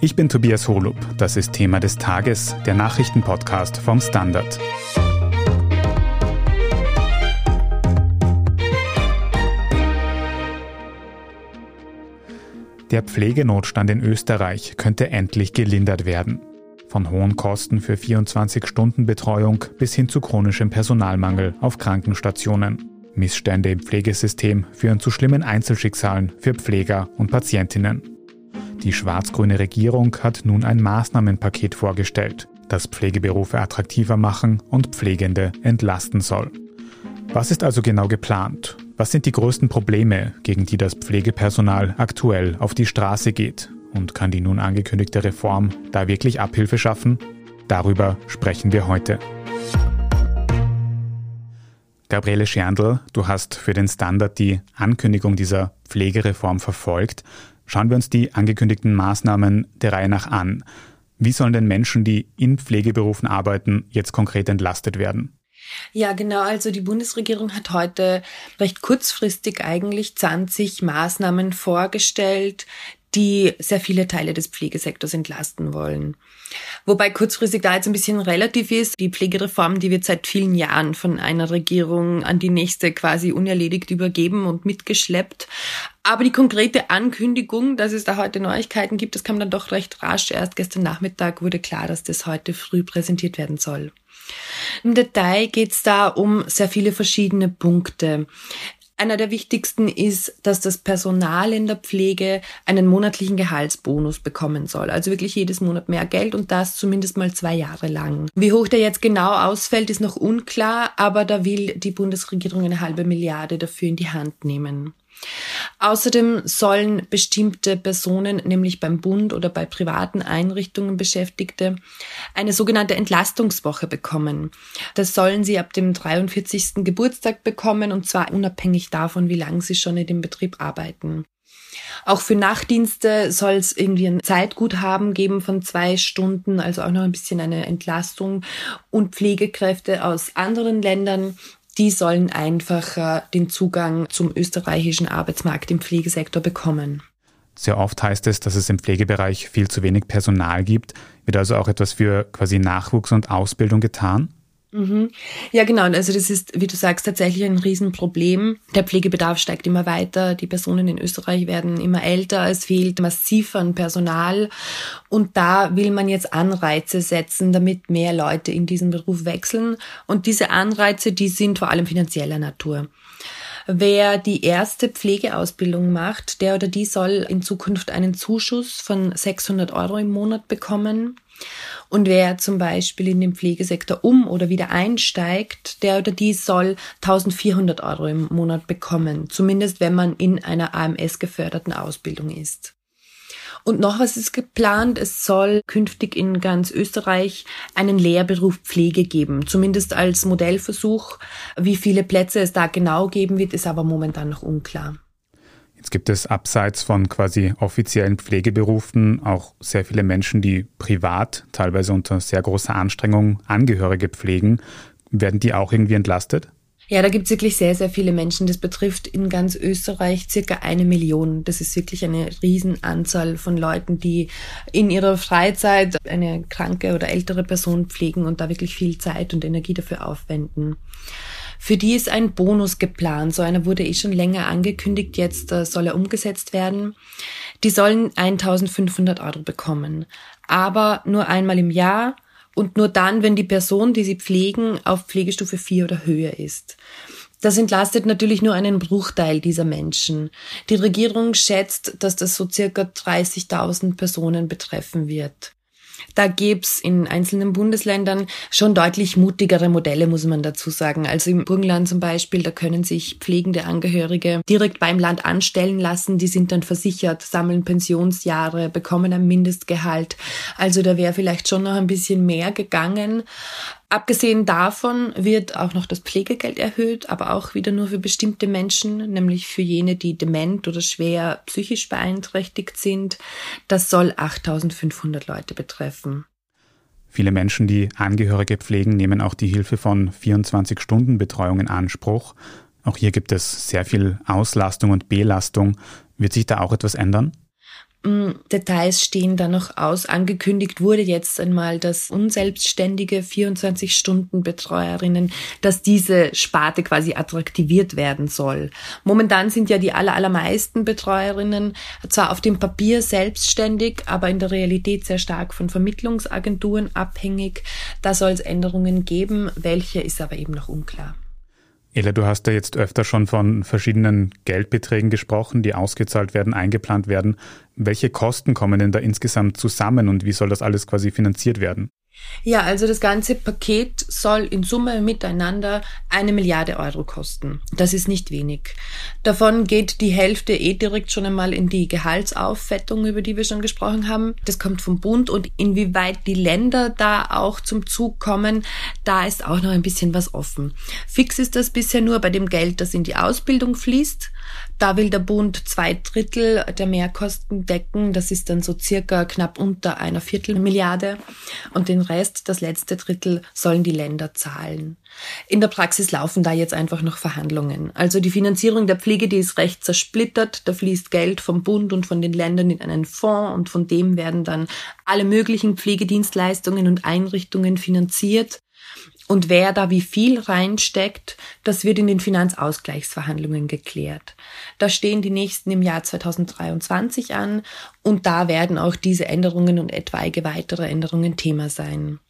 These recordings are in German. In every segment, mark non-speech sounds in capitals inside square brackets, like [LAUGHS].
Ich bin Tobias Holub. Das ist Thema des Tages, der Nachrichtenpodcast vom Standard. Der Pflegenotstand in Österreich könnte endlich gelindert werden. Von hohen Kosten für 24-Stunden-Betreuung bis hin zu chronischem Personalmangel auf Krankenstationen. Missstände im Pflegesystem führen zu schlimmen Einzelschicksalen für Pfleger und Patientinnen. Die schwarz-grüne Regierung hat nun ein Maßnahmenpaket vorgestellt, das Pflegeberufe attraktiver machen und Pflegende entlasten soll. Was ist also genau geplant? Was sind die größten Probleme, gegen die das Pflegepersonal aktuell auf die Straße geht? Und kann die nun angekündigte Reform da wirklich Abhilfe schaffen? Darüber sprechen wir heute. Gabriele Scherndl, du hast für den Standard die Ankündigung dieser Pflegereform verfolgt. Schauen wir uns die angekündigten Maßnahmen der Reihe nach an. Wie sollen denn Menschen, die in Pflegeberufen arbeiten, jetzt konkret entlastet werden? Ja, genau. Also die Bundesregierung hat heute recht kurzfristig eigentlich 20 Maßnahmen vorgestellt, die sehr viele Teile des Pflegesektors entlasten wollen. Wobei kurzfristig da jetzt ein bisschen relativ ist. Die Pflegereform, die wird seit vielen Jahren von einer Regierung an die nächste quasi unerledigt übergeben und mitgeschleppt. Aber die konkrete Ankündigung, dass es da heute Neuigkeiten gibt, das kam dann doch recht rasch. Erst gestern Nachmittag wurde klar, dass das heute früh präsentiert werden soll. Im Detail geht es da um sehr viele verschiedene Punkte. Einer der wichtigsten ist, dass das Personal in der Pflege einen monatlichen Gehaltsbonus bekommen soll. Also wirklich jedes Monat mehr Geld und das zumindest mal zwei Jahre lang. Wie hoch der jetzt genau ausfällt, ist noch unklar, aber da will die Bundesregierung eine halbe Milliarde dafür in die Hand nehmen. Außerdem sollen bestimmte Personen, nämlich beim Bund oder bei privaten Einrichtungen Beschäftigte, eine sogenannte Entlastungswoche bekommen. Das sollen sie ab dem 43. Geburtstag bekommen und zwar unabhängig davon, wie lange sie schon in dem Betrieb arbeiten. Auch für Nachtdienste soll es irgendwie ein Zeitguthaben geben von zwei Stunden, also auch noch ein bisschen eine Entlastung. Und Pflegekräfte aus anderen Ländern die sollen einfach den Zugang zum österreichischen Arbeitsmarkt im Pflegesektor bekommen. Sehr oft heißt es, dass es im Pflegebereich viel zu wenig Personal gibt. Wird also auch etwas für quasi Nachwuchs und Ausbildung getan? Mhm. Ja, genau. Also das ist, wie du sagst, tatsächlich ein Riesenproblem. Der Pflegebedarf steigt immer weiter. Die Personen in Österreich werden immer älter. Es fehlt massiv an Personal. Und da will man jetzt Anreize setzen, damit mehr Leute in diesen Beruf wechseln. Und diese Anreize, die sind vor allem finanzieller Natur. Wer die erste Pflegeausbildung macht, der oder die soll in Zukunft einen Zuschuss von 600 Euro im Monat bekommen. Und wer zum Beispiel in den Pflegesektor um oder wieder einsteigt, der oder die soll 1400 Euro im Monat bekommen. Zumindest wenn man in einer AMS geförderten Ausbildung ist. Und noch was ist geplant? Es soll künftig in ganz Österreich einen Lehrberuf Pflege geben. Zumindest als Modellversuch. Wie viele Plätze es da genau geben wird, ist aber momentan noch unklar. Jetzt gibt es abseits von quasi offiziellen Pflegeberufen auch sehr viele Menschen, die privat, teilweise unter sehr großer Anstrengung, Angehörige pflegen. Werden die auch irgendwie entlastet? Ja, da gibt es wirklich sehr, sehr viele Menschen. Das betrifft in ganz Österreich circa eine Million. Das ist wirklich eine Riesenanzahl von Leuten, die in ihrer Freizeit eine kranke oder ältere Person pflegen und da wirklich viel Zeit und Energie dafür aufwenden. Für die ist ein Bonus geplant. So einer wurde eh schon länger angekündigt. Jetzt äh, soll er umgesetzt werden. Die sollen 1500 Euro bekommen. Aber nur einmal im Jahr und nur dann, wenn die Person, die sie pflegen, auf Pflegestufe 4 oder höher ist. Das entlastet natürlich nur einen Bruchteil dieser Menschen. Die Regierung schätzt, dass das so circa 30.000 Personen betreffen wird. Da gibt's in einzelnen Bundesländern schon deutlich mutigere Modelle, muss man dazu sagen. Also im Burgenland zum Beispiel, da können sich pflegende Angehörige direkt beim Land anstellen lassen. Die sind dann versichert, sammeln Pensionsjahre, bekommen ein Mindestgehalt. Also da wäre vielleicht schon noch ein bisschen mehr gegangen. Abgesehen davon wird auch noch das Pflegegeld erhöht, aber auch wieder nur für bestimmte Menschen, nämlich für jene, die dement oder schwer psychisch beeinträchtigt sind. Das soll 8500 Leute betreffen. Viele Menschen, die Angehörige pflegen, nehmen auch die Hilfe von 24-Stunden-Betreuung in Anspruch. Auch hier gibt es sehr viel Auslastung und Belastung. Wird sich da auch etwas ändern? Mm, Details stehen da noch aus. Angekündigt wurde jetzt einmal, dass unselbstständige 24-Stunden-Betreuerinnen, dass diese Sparte quasi attraktiviert werden soll. Momentan sind ja die aller, allermeisten Betreuerinnen zwar auf dem Papier selbstständig, aber in der Realität sehr stark von Vermittlungsagenturen abhängig. Da soll es Änderungen geben. Welche ist aber eben noch unklar. Ela, du hast ja jetzt öfter schon von verschiedenen Geldbeträgen gesprochen, die ausgezahlt werden, eingeplant werden. Welche Kosten kommen denn da insgesamt zusammen und wie soll das alles quasi finanziert werden? Ja, also das ganze Paket soll in Summe miteinander eine Milliarde Euro kosten. Das ist nicht wenig. Davon geht die Hälfte eh direkt schon einmal in die Gehaltsauffettung, über die wir schon gesprochen haben. Das kommt vom Bund und inwieweit die Länder da auch zum Zug kommen, da ist auch noch ein bisschen was offen. Fix ist das bisher nur bei dem Geld, das in die Ausbildung fließt. Da will der Bund zwei Drittel der Mehrkosten decken. Das ist dann so circa knapp unter einer Viertelmilliarde. Und den Rest, das letzte Drittel, sollen die Länder zahlen. In der Praxis laufen da jetzt einfach noch Verhandlungen. Also die Finanzierung der Pflege, die ist recht zersplittert. Da fließt Geld vom Bund und von den Ländern in einen Fonds und von dem werden dann alle möglichen Pflegedienstleistungen und Einrichtungen finanziert. Und wer da wie viel reinsteckt, das wird in den Finanzausgleichsverhandlungen geklärt. Da stehen die nächsten im Jahr 2023 an und da werden auch diese Änderungen und etwaige weitere Änderungen Thema sein.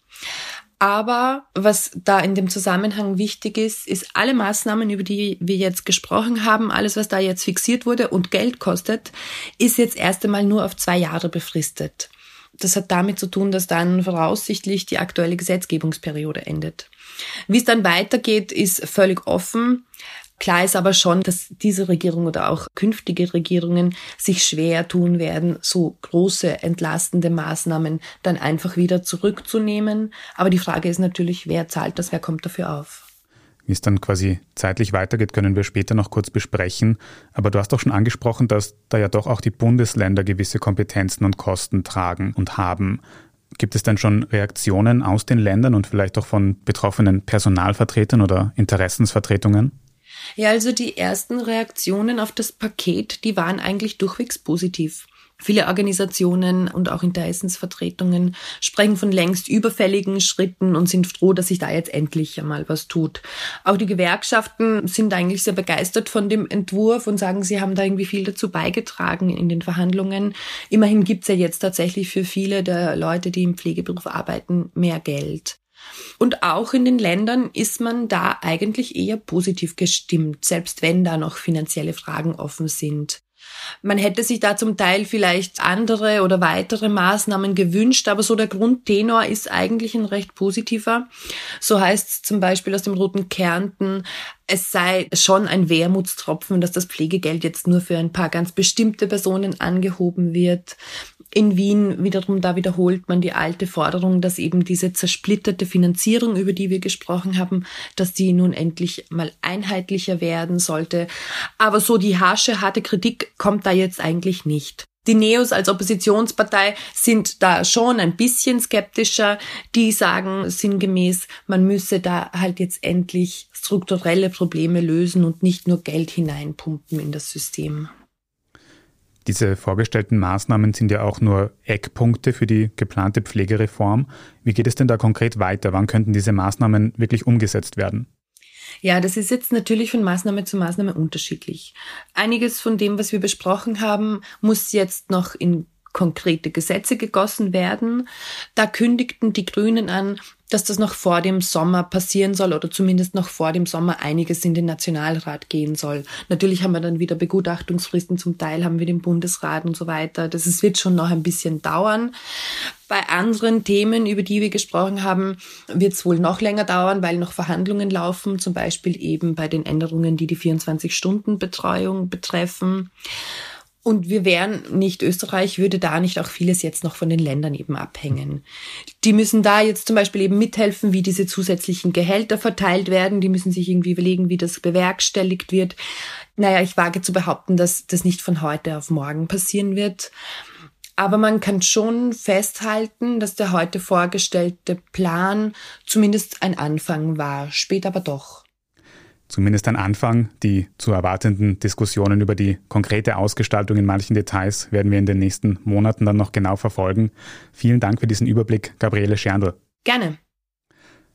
Aber was da in dem Zusammenhang wichtig ist, ist alle Maßnahmen, über die wir jetzt gesprochen haben, alles, was da jetzt fixiert wurde und Geld kostet, ist jetzt erst einmal nur auf zwei Jahre befristet. Das hat damit zu tun, dass dann voraussichtlich die aktuelle Gesetzgebungsperiode endet. Wie es dann weitergeht, ist völlig offen. Klar ist aber schon, dass diese Regierung oder auch künftige Regierungen sich schwer tun werden, so große entlastende Maßnahmen dann einfach wieder zurückzunehmen. Aber die Frage ist natürlich, wer zahlt das, wer kommt dafür auf? Wie es dann quasi zeitlich weitergeht, können wir später noch kurz besprechen. Aber du hast doch schon angesprochen, dass da ja doch auch die Bundesländer gewisse Kompetenzen und Kosten tragen und haben. Gibt es denn schon Reaktionen aus den Ländern und vielleicht auch von betroffenen Personalvertretern oder Interessensvertretungen? Ja, also die ersten Reaktionen auf das Paket, die waren eigentlich durchwegs positiv. Viele Organisationen und auch Interessensvertretungen sprechen von längst überfälligen Schritten und sind froh, dass sich da jetzt endlich einmal was tut. Auch die Gewerkschaften sind eigentlich sehr begeistert von dem Entwurf und sagen, sie haben da irgendwie viel dazu beigetragen in den Verhandlungen. Immerhin gibt's ja jetzt tatsächlich für viele der Leute, die im Pflegeberuf arbeiten, mehr Geld. Und auch in den Ländern ist man da eigentlich eher positiv gestimmt, selbst wenn da noch finanzielle Fragen offen sind. Man hätte sich da zum Teil vielleicht andere oder weitere Maßnahmen gewünscht, aber so der Grundtenor ist eigentlich ein recht positiver. So heißt es zum Beispiel aus dem Roten Kärnten, es sei schon ein Wermutstropfen, dass das Pflegegeld jetzt nur für ein paar ganz bestimmte Personen angehoben wird. In Wien wiederum, da wiederholt man die alte Forderung, dass eben diese zersplitterte Finanzierung, über die wir gesprochen haben, dass die nun endlich mal einheitlicher werden sollte. Aber so die harsche, harte Kritik kommt da jetzt eigentlich nicht. Die Neos als Oppositionspartei sind da schon ein bisschen skeptischer. Die sagen sinngemäß, man müsse da halt jetzt endlich strukturelle Probleme lösen und nicht nur Geld hineinpumpen in das System. Diese vorgestellten Maßnahmen sind ja auch nur Eckpunkte für die geplante Pflegereform. Wie geht es denn da konkret weiter? Wann könnten diese Maßnahmen wirklich umgesetzt werden? Ja, das ist jetzt natürlich von Maßnahme zu Maßnahme unterschiedlich. Einiges von dem, was wir besprochen haben, muss jetzt noch in konkrete Gesetze gegossen werden. Da kündigten die Grünen an, dass das noch vor dem Sommer passieren soll oder zumindest noch vor dem Sommer einiges in den Nationalrat gehen soll. Natürlich haben wir dann wieder Begutachtungsfristen, zum Teil haben wir den Bundesrat und so weiter. Das ist, wird schon noch ein bisschen dauern. Bei anderen Themen, über die wir gesprochen haben, wird es wohl noch länger dauern, weil noch Verhandlungen laufen, zum Beispiel eben bei den Änderungen, die die 24-Stunden-Betreuung betreffen. Und wir wären nicht Österreich, würde da nicht auch vieles jetzt noch von den Ländern eben abhängen. Die müssen da jetzt zum Beispiel eben mithelfen, wie diese zusätzlichen Gehälter verteilt werden. Die müssen sich irgendwie überlegen, wie das bewerkstelligt wird. Naja, ich wage zu behaupten, dass das nicht von heute auf morgen passieren wird. Aber man kann schon festhalten, dass der heute vorgestellte Plan zumindest ein Anfang war, später aber doch. Zumindest ein Anfang. Die zu erwartenden Diskussionen über die konkrete Ausgestaltung in manchen Details werden wir in den nächsten Monaten dann noch genau verfolgen. Vielen Dank für diesen Überblick, Gabriele Scherndl. Gerne.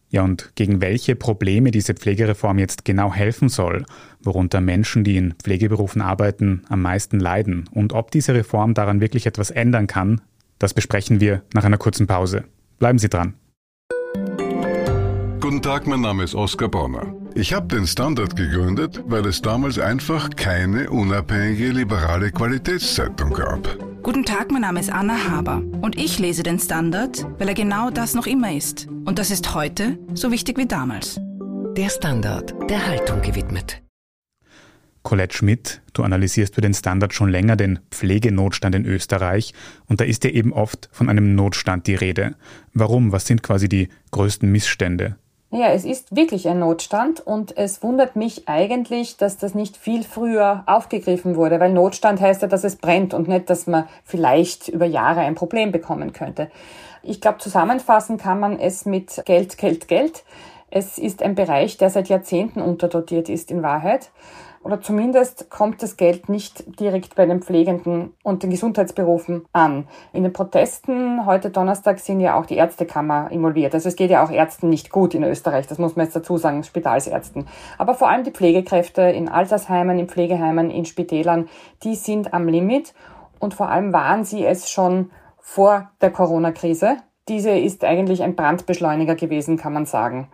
Ja, und gegen welche Probleme diese Pflegereform jetzt genau helfen soll, worunter Menschen, die in Pflegeberufen arbeiten, am meisten leiden und ob diese Reform daran wirklich etwas ändern kann, das besprechen wir nach einer kurzen Pause. Bleiben Sie dran. Guten Tag, mein Name ist Oskar Bonner. Ich habe den Standard gegründet, weil es damals einfach keine unabhängige liberale Qualitätszeitung gab. Guten Tag, mein Name ist Anna Haber und ich lese den Standard, weil er genau das noch immer ist. Und das ist heute so wichtig wie damals. Der Standard, der Haltung gewidmet. Colette Schmidt, du analysierst für den Standard schon länger den Pflegenotstand in Österreich und da ist ja eben oft von einem Notstand die Rede. Warum? Was sind quasi die größten Missstände? Ja, es ist wirklich ein Notstand und es wundert mich eigentlich, dass das nicht viel früher aufgegriffen wurde, weil Notstand heißt ja, dass es brennt und nicht, dass man vielleicht über Jahre ein Problem bekommen könnte. Ich glaube, zusammenfassen kann man es mit Geld, Geld, Geld. Es ist ein Bereich, der seit Jahrzehnten unterdotiert ist in Wahrheit oder zumindest kommt das Geld nicht direkt bei den Pflegenden und den Gesundheitsberufen an. In den Protesten heute Donnerstag sind ja auch die Ärztekammer involviert. Also es geht ja auch Ärzten nicht gut in Österreich, das muss man jetzt dazu sagen, Spitalsärzten. Aber vor allem die Pflegekräfte in Altersheimen, in Pflegeheimen, in Spitälern, die sind am Limit und vor allem waren sie es schon vor der Corona-Krise. Diese ist eigentlich ein Brandbeschleuniger gewesen, kann man sagen.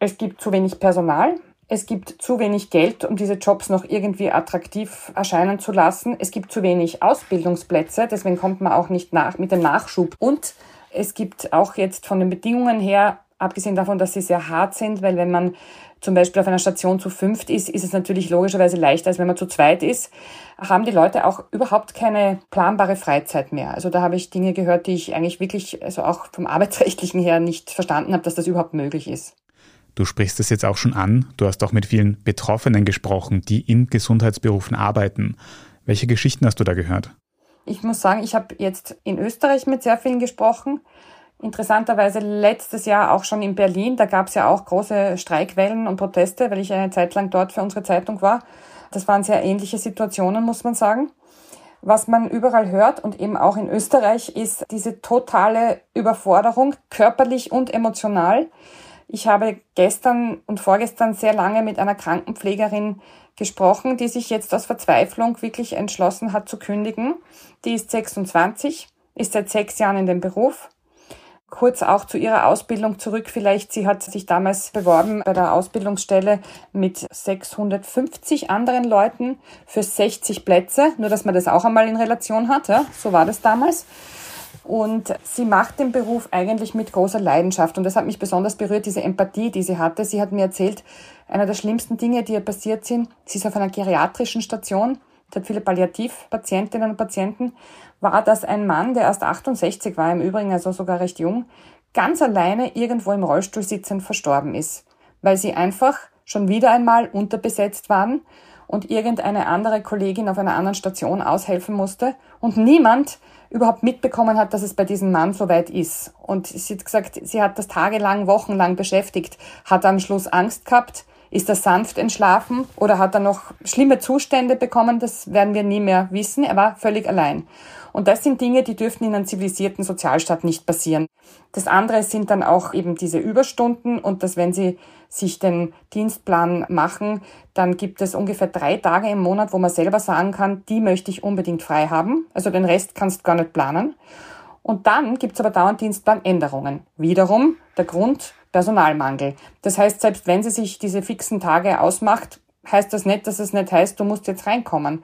Es gibt zu wenig Personal, es gibt zu wenig Geld, um diese Jobs noch irgendwie attraktiv erscheinen zu lassen. Es gibt zu wenig Ausbildungsplätze, deswegen kommt man auch nicht nach mit dem Nachschub. Und es gibt auch jetzt von den Bedingungen her, abgesehen davon, dass sie sehr hart sind, weil wenn man zum Beispiel auf einer Station zu fünft ist, ist es natürlich logischerweise leichter, als wenn man zu zweit ist, haben die Leute auch überhaupt keine planbare Freizeit mehr. Also da habe ich Dinge gehört, die ich eigentlich wirklich, also auch vom [LAUGHS] arbeitsrechtlichen her nicht verstanden habe, dass das überhaupt möglich ist. Du sprichst es jetzt auch schon an. Du hast auch mit vielen Betroffenen gesprochen, die in Gesundheitsberufen arbeiten. Welche Geschichten hast du da gehört? Ich muss sagen, ich habe jetzt in Österreich mit sehr vielen gesprochen. Interessanterweise letztes Jahr auch schon in Berlin. Da gab es ja auch große Streikwellen und Proteste, weil ich eine Zeit lang dort für unsere Zeitung war. Das waren sehr ähnliche Situationen, muss man sagen. Was man überall hört und eben auch in Österreich ist diese totale Überforderung, körperlich und emotional. Ich habe gestern und vorgestern sehr lange mit einer Krankenpflegerin gesprochen, die sich jetzt aus Verzweiflung wirklich entschlossen hat zu kündigen. Die ist 26, ist seit sechs Jahren in dem Beruf. Kurz auch zu ihrer Ausbildung zurück. Vielleicht, sie hat sich damals beworben bei der Ausbildungsstelle mit 650 anderen Leuten für 60 Plätze. Nur, dass man das auch einmal in Relation hat. Ja? So war das damals. Und sie macht den Beruf eigentlich mit großer Leidenschaft. Und das hat mich besonders berührt, diese Empathie, die sie hatte. Sie hat mir erzählt, einer der schlimmsten Dinge, die ihr passiert sind, sie ist auf einer geriatrischen Station, sie hat viele Palliativpatientinnen und Patienten, war, dass ein Mann, der erst 68 war, im Übrigen also sogar recht jung, ganz alleine irgendwo im Rollstuhl sitzend verstorben ist, weil sie einfach schon wieder einmal unterbesetzt waren und irgendeine andere Kollegin auf einer anderen Station aushelfen musste und niemand überhaupt mitbekommen hat, dass es bei diesem Mann so weit ist. Und sie hat gesagt, sie hat das tagelang, wochenlang beschäftigt, hat am Schluss Angst gehabt, ist er sanft entschlafen oder hat er noch schlimme Zustände bekommen? Das werden wir nie mehr wissen. Er war völlig allein. Und das sind Dinge, die dürften in einem zivilisierten Sozialstaat nicht passieren. Das andere sind dann auch eben diese Überstunden und dass wenn Sie sich den Dienstplan machen, dann gibt es ungefähr drei Tage im Monat, wo man selber sagen kann, die möchte ich unbedingt frei haben. Also den Rest kannst du gar nicht planen. Und dann gibt's aber dauernd Dienstplanänderungen. Wiederum der Grund Personalmangel. Das heißt, selbst wenn sie sich diese fixen Tage ausmacht, heißt das nicht, dass es nicht heißt, du musst jetzt reinkommen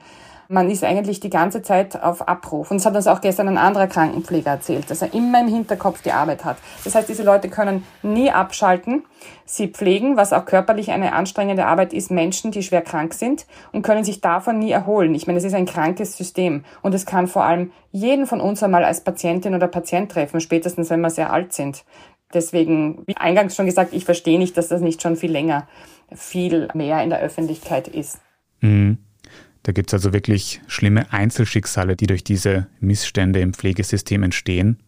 man ist eigentlich die ganze Zeit auf Abruf. Und das hat uns auch gestern ein anderer Krankenpfleger erzählt, dass er immer im Hinterkopf die Arbeit hat. Das heißt, diese Leute können nie abschalten. Sie pflegen, was auch körperlich eine anstrengende Arbeit ist, Menschen, die schwer krank sind und können sich davon nie erholen. Ich meine, es ist ein krankes System und es kann vor allem jeden von uns einmal als Patientin oder Patient treffen, spätestens wenn wir sehr alt sind. Deswegen, wie eingangs schon gesagt, ich verstehe nicht, dass das nicht schon viel länger, viel mehr in der Öffentlichkeit ist. Mhm. Da gibt es also wirklich schlimme Einzelschicksale, die durch diese Missstände im Pflegesystem entstehen.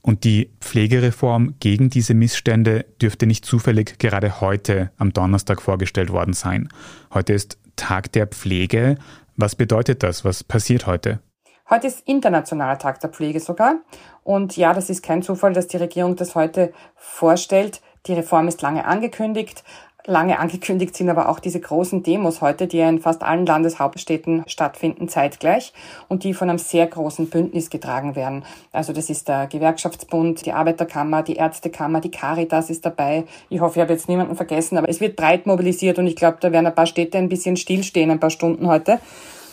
Und die Pflegereform gegen diese Missstände dürfte nicht zufällig gerade heute am Donnerstag vorgestellt worden sein. Heute ist Tag der Pflege. Was bedeutet das? Was passiert heute? Heute ist Internationaler Tag der Pflege sogar. Und ja, das ist kein Zufall, dass die Regierung das heute vorstellt. Die Reform ist lange angekündigt. Lange angekündigt sind aber auch diese großen Demos heute, die in fast allen Landeshauptstädten stattfinden, zeitgleich und die von einem sehr großen Bündnis getragen werden. Also das ist der Gewerkschaftsbund, die Arbeiterkammer, die Ärztekammer, die Caritas ist dabei. Ich hoffe, ich habe jetzt niemanden vergessen, aber es wird breit mobilisiert und ich glaube, da werden ein paar Städte ein bisschen stillstehen, ein paar Stunden heute.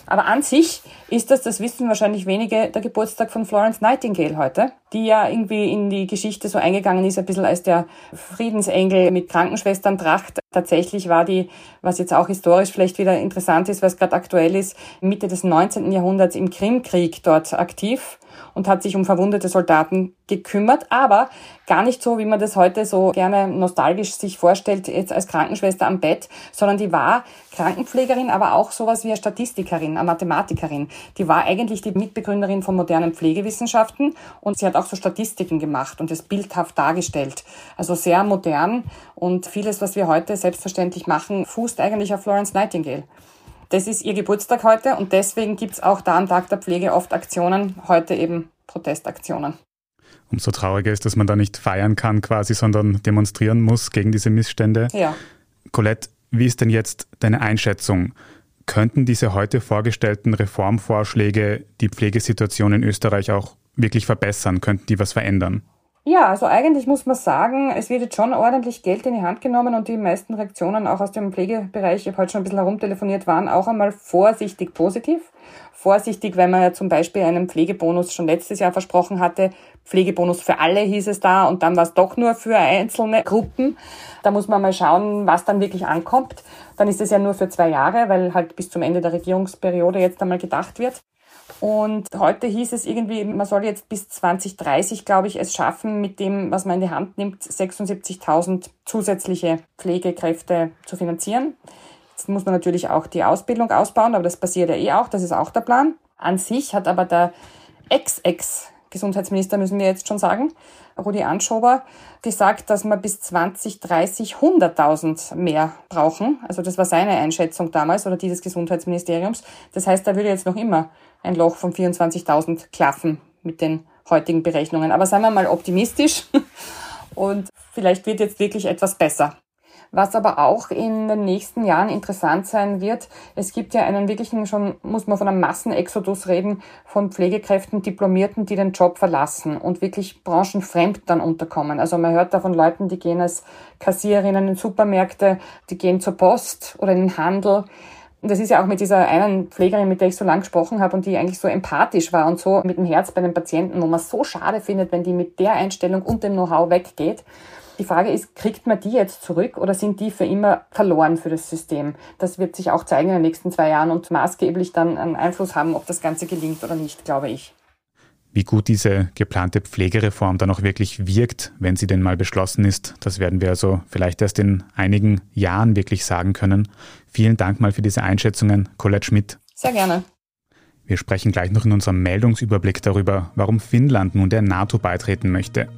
Aber an sich ist das, das wissen wahrscheinlich wenige, der Geburtstag von Florence Nightingale heute, die ja irgendwie in die Geschichte so eingegangen ist, ein bisschen als der Friedensengel mit Krankenschwestern-Tracht. Tatsächlich war die, was jetzt auch historisch vielleicht wieder interessant ist, was gerade aktuell ist, Mitte des 19. Jahrhunderts im Krimkrieg dort aktiv und hat sich um verwundete Soldaten gekümmert, aber gar nicht so, wie man das heute so gerne nostalgisch sich vorstellt, jetzt als Krankenschwester am Bett, sondern die war Krankenpflegerin, aber auch sowas wie eine Statistikerin, eine Mathematikerin. Die war eigentlich die Mitbegründerin von modernen Pflegewissenschaften und sie hat auch so Statistiken gemacht und es bildhaft dargestellt. Also sehr modern und vieles, was wir heute selbstverständlich machen, fußt eigentlich auf Florence Nightingale. Das ist ihr Geburtstag heute und deswegen gibt es auch da am Tag der Pflege oft Aktionen, heute eben Protestaktionen. Umso trauriger ist, dass man da nicht feiern kann quasi, sondern demonstrieren muss gegen diese Missstände. Ja. Colette, wie ist denn jetzt deine Einschätzung? Könnten diese heute vorgestellten Reformvorschläge die Pflegesituation in Österreich auch wirklich verbessern? Könnten die was verändern? Ja, also eigentlich muss man sagen, es wird jetzt schon ordentlich Geld in die Hand genommen und die meisten Reaktionen auch aus dem Pflegebereich, ich habe heute schon ein bisschen herumtelefoniert, waren auch einmal vorsichtig positiv. Vorsichtig, weil man ja zum Beispiel einen Pflegebonus schon letztes Jahr versprochen hatte. Pflegebonus für alle hieß es da und dann war es doch nur für einzelne Gruppen. Da muss man mal schauen, was dann wirklich ankommt. Dann ist es ja nur für zwei Jahre, weil halt bis zum Ende der Regierungsperiode jetzt einmal gedacht wird. Und heute hieß es irgendwie, man soll jetzt bis 2030, glaube ich, es schaffen, mit dem, was man in die Hand nimmt, 76.000 zusätzliche Pflegekräfte zu finanzieren. Jetzt muss man natürlich auch die Ausbildung ausbauen, aber das passiert ja eh auch, das ist auch der Plan. An sich hat aber der Ex-Ex-Gesundheitsminister, müssen wir jetzt schon sagen, Rudi Anschober, gesagt, dass wir bis 2030 100.000 mehr brauchen. Also das war seine Einschätzung damals oder die des Gesundheitsministeriums. Das heißt, da würde jetzt noch immer ein Loch von 24.000 klaffen mit den heutigen Berechnungen. Aber seien wir mal optimistisch [LAUGHS] und vielleicht wird jetzt wirklich etwas besser. Was aber auch in den nächsten Jahren interessant sein wird, es gibt ja einen wirklichen schon, muss man von einem Massenexodus reden, von Pflegekräften, Diplomierten, die den Job verlassen und wirklich branchenfremd dann unterkommen. Also man hört da von Leuten, die gehen als Kassiererinnen in Supermärkte, die gehen zur Post oder in den Handel das ist ja auch mit dieser einen Pflegerin, mit der ich so lange gesprochen habe und die eigentlich so empathisch war und so mit dem Herz bei den Patienten, wo man so schade findet, wenn die mit der Einstellung und dem Know-how weggeht. Die Frage ist, kriegt man die jetzt zurück oder sind die für immer verloren für das System? Das wird sich auch zeigen in den nächsten zwei Jahren und maßgeblich dann einen Einfluss haben, ob das Ganze gelingt oder nicht, glaube ich wie gut diese geplante Pflegereform dann auch wirklich wirkt, wenn sie denn mal beschlossen ist. Das werden wir also vielleicht erst in einigen Jahren wirklich sagen können. Vielen Dank mal für diese Einschätzungen, Colette Schmidt. Sehr gerne. Wir sprechen gleich noch in unserem Meldungsüberblick darüber, warum Finnland nun der NATO beitreten möchte.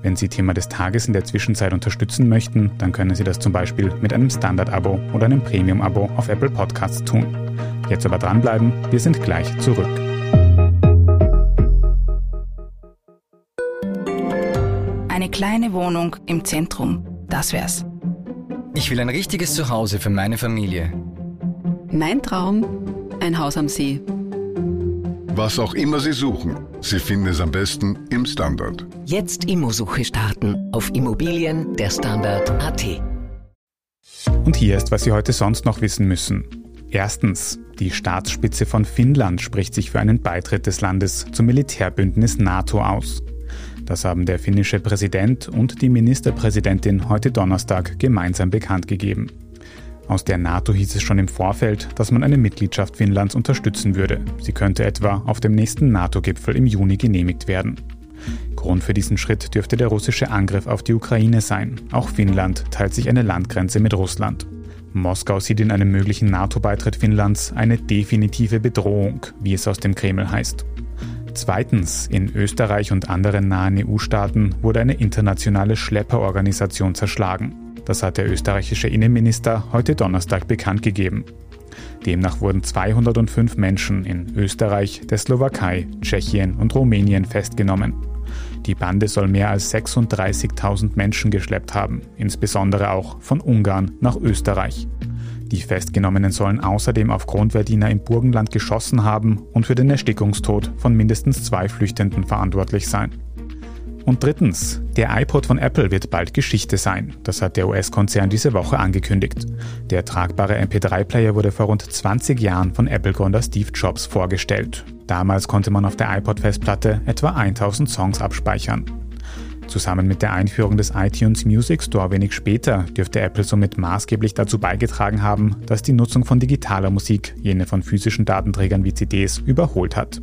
Wenn Sie Thema des Tages in der Zwischenzeit unterstützen möchten, dann können Sie das zum Beispiel mit einem Standard-Abo oder einem Premium-Abo auf Apple Podcasts tun. Jetzt aber dranbleiben, wir sind gleich zurück. Eine kleine Wohnung im Zentrum, das wär's. Ich will ein richtiges Zuhause für meine Familie. Mein Traum, ein Haus am See. Was auch immer Sie suchen, Sie finden es am besten im Standard. Jetzt Immosuche starten auf Immobilien der Standard.at. Und hier ist, was Sie heute sonst noch wissen müssen. Erstens, die Staatsspitze von Finnland spricht sich für einen Beitritt des Landes zum Militärbündnis NATO aus. Das haben der finnische Präsident und die Ministerpräsidentin heute Donnerstag gemeinsam bekannt gegeben. Aus der NATO hieß es schon im Vorfeld, dass man eine Mitgliedschaft Finnlands unterstützen würde. Sie könnte etwa auf dem nächsten NATO-Gipfel im Juni genehmigt werden. Grund für diesen Schritt dürfte der russische Angriff auf die Ukraine sein. Auch Finnland teilt sich eine Landgrenze mit Russland. Moskau sieht in einem möglichen NATO-Beitritt Finnlands eine definitive Bedrohung, wie es aus dem Kreml heißt. Zweitens, in Österreich und anderen nahen EU-Staaten wurde eine internationale Schlepperorganisation zerschlagen. Das hat der österreichische Innenminister heute Donnerstag bekannt gegeben. Demnach wurden 205 Menschen in Österreich, der Slowakei, Tschechien und Rumänien festgenommen. Die Bande soll mehr als 36.000 Menschen geschleppt haben, insbesondere auch von Ungarn nach Österreich. Die Festgenommenen sollen außerdem auf Grundwehrdiener im Burgenland geschossen haben und für den Erstickungstod von mindestens zwei Flüchtenden verantwortlich sein. Und drittens, der iPod von Apple wird bald Geschichte sein. Das hat der US-Konzern diese Woche angekündigt. Der tragbare MP3-Player wurde vor rund 20 Jahren von Apple-Gründer Steve Jobs vorgestellt. Damals konnte man auf der iPod-Festplatte etwa 1000 Songs abspeichern. Zusammen mit der Einführung des iTunes Music Store wenig später dürfte Apple somit maßgeblich dazu beigetragen haben, dass die Nutzung von digitaler Musik jene von physischen Datenträgern wie CDs überholt hat.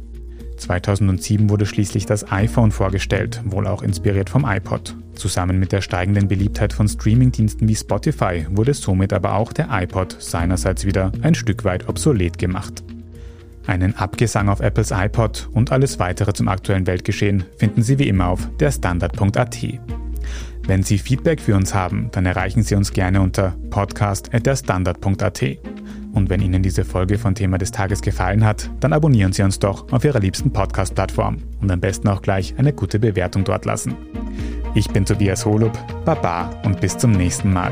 2007 wurde schließlich das iPhone vorgestellt, wohl auch inspiriert vom iPod. Zusammen mit der steigenden Beliebtheit von Streamingdiensten wie Spotify wurde somit aber auch der iPod seinerseits wieder ein Stück weit obsolet gemacht. Einen Abgesang auf Apples iPod und alles weitere zum aktuellen Weltgeschehen finden Sie wie immer auf derstandard.at. Wenn Sie Feedback für uns haben, dann erreichen Sie uns gerne unter podcast.derstandard.at. Und wenn Ihnen diese Folge von Thema des Tages gefallen hat, dann abonnieren Sie uns doch auf Ihrer liebsten Podcast-Plattform und am besten auch gleich eine gute Bewertung dort lassen. Ich bin Tobias Holub, Baba und bis zum nächsten Mal.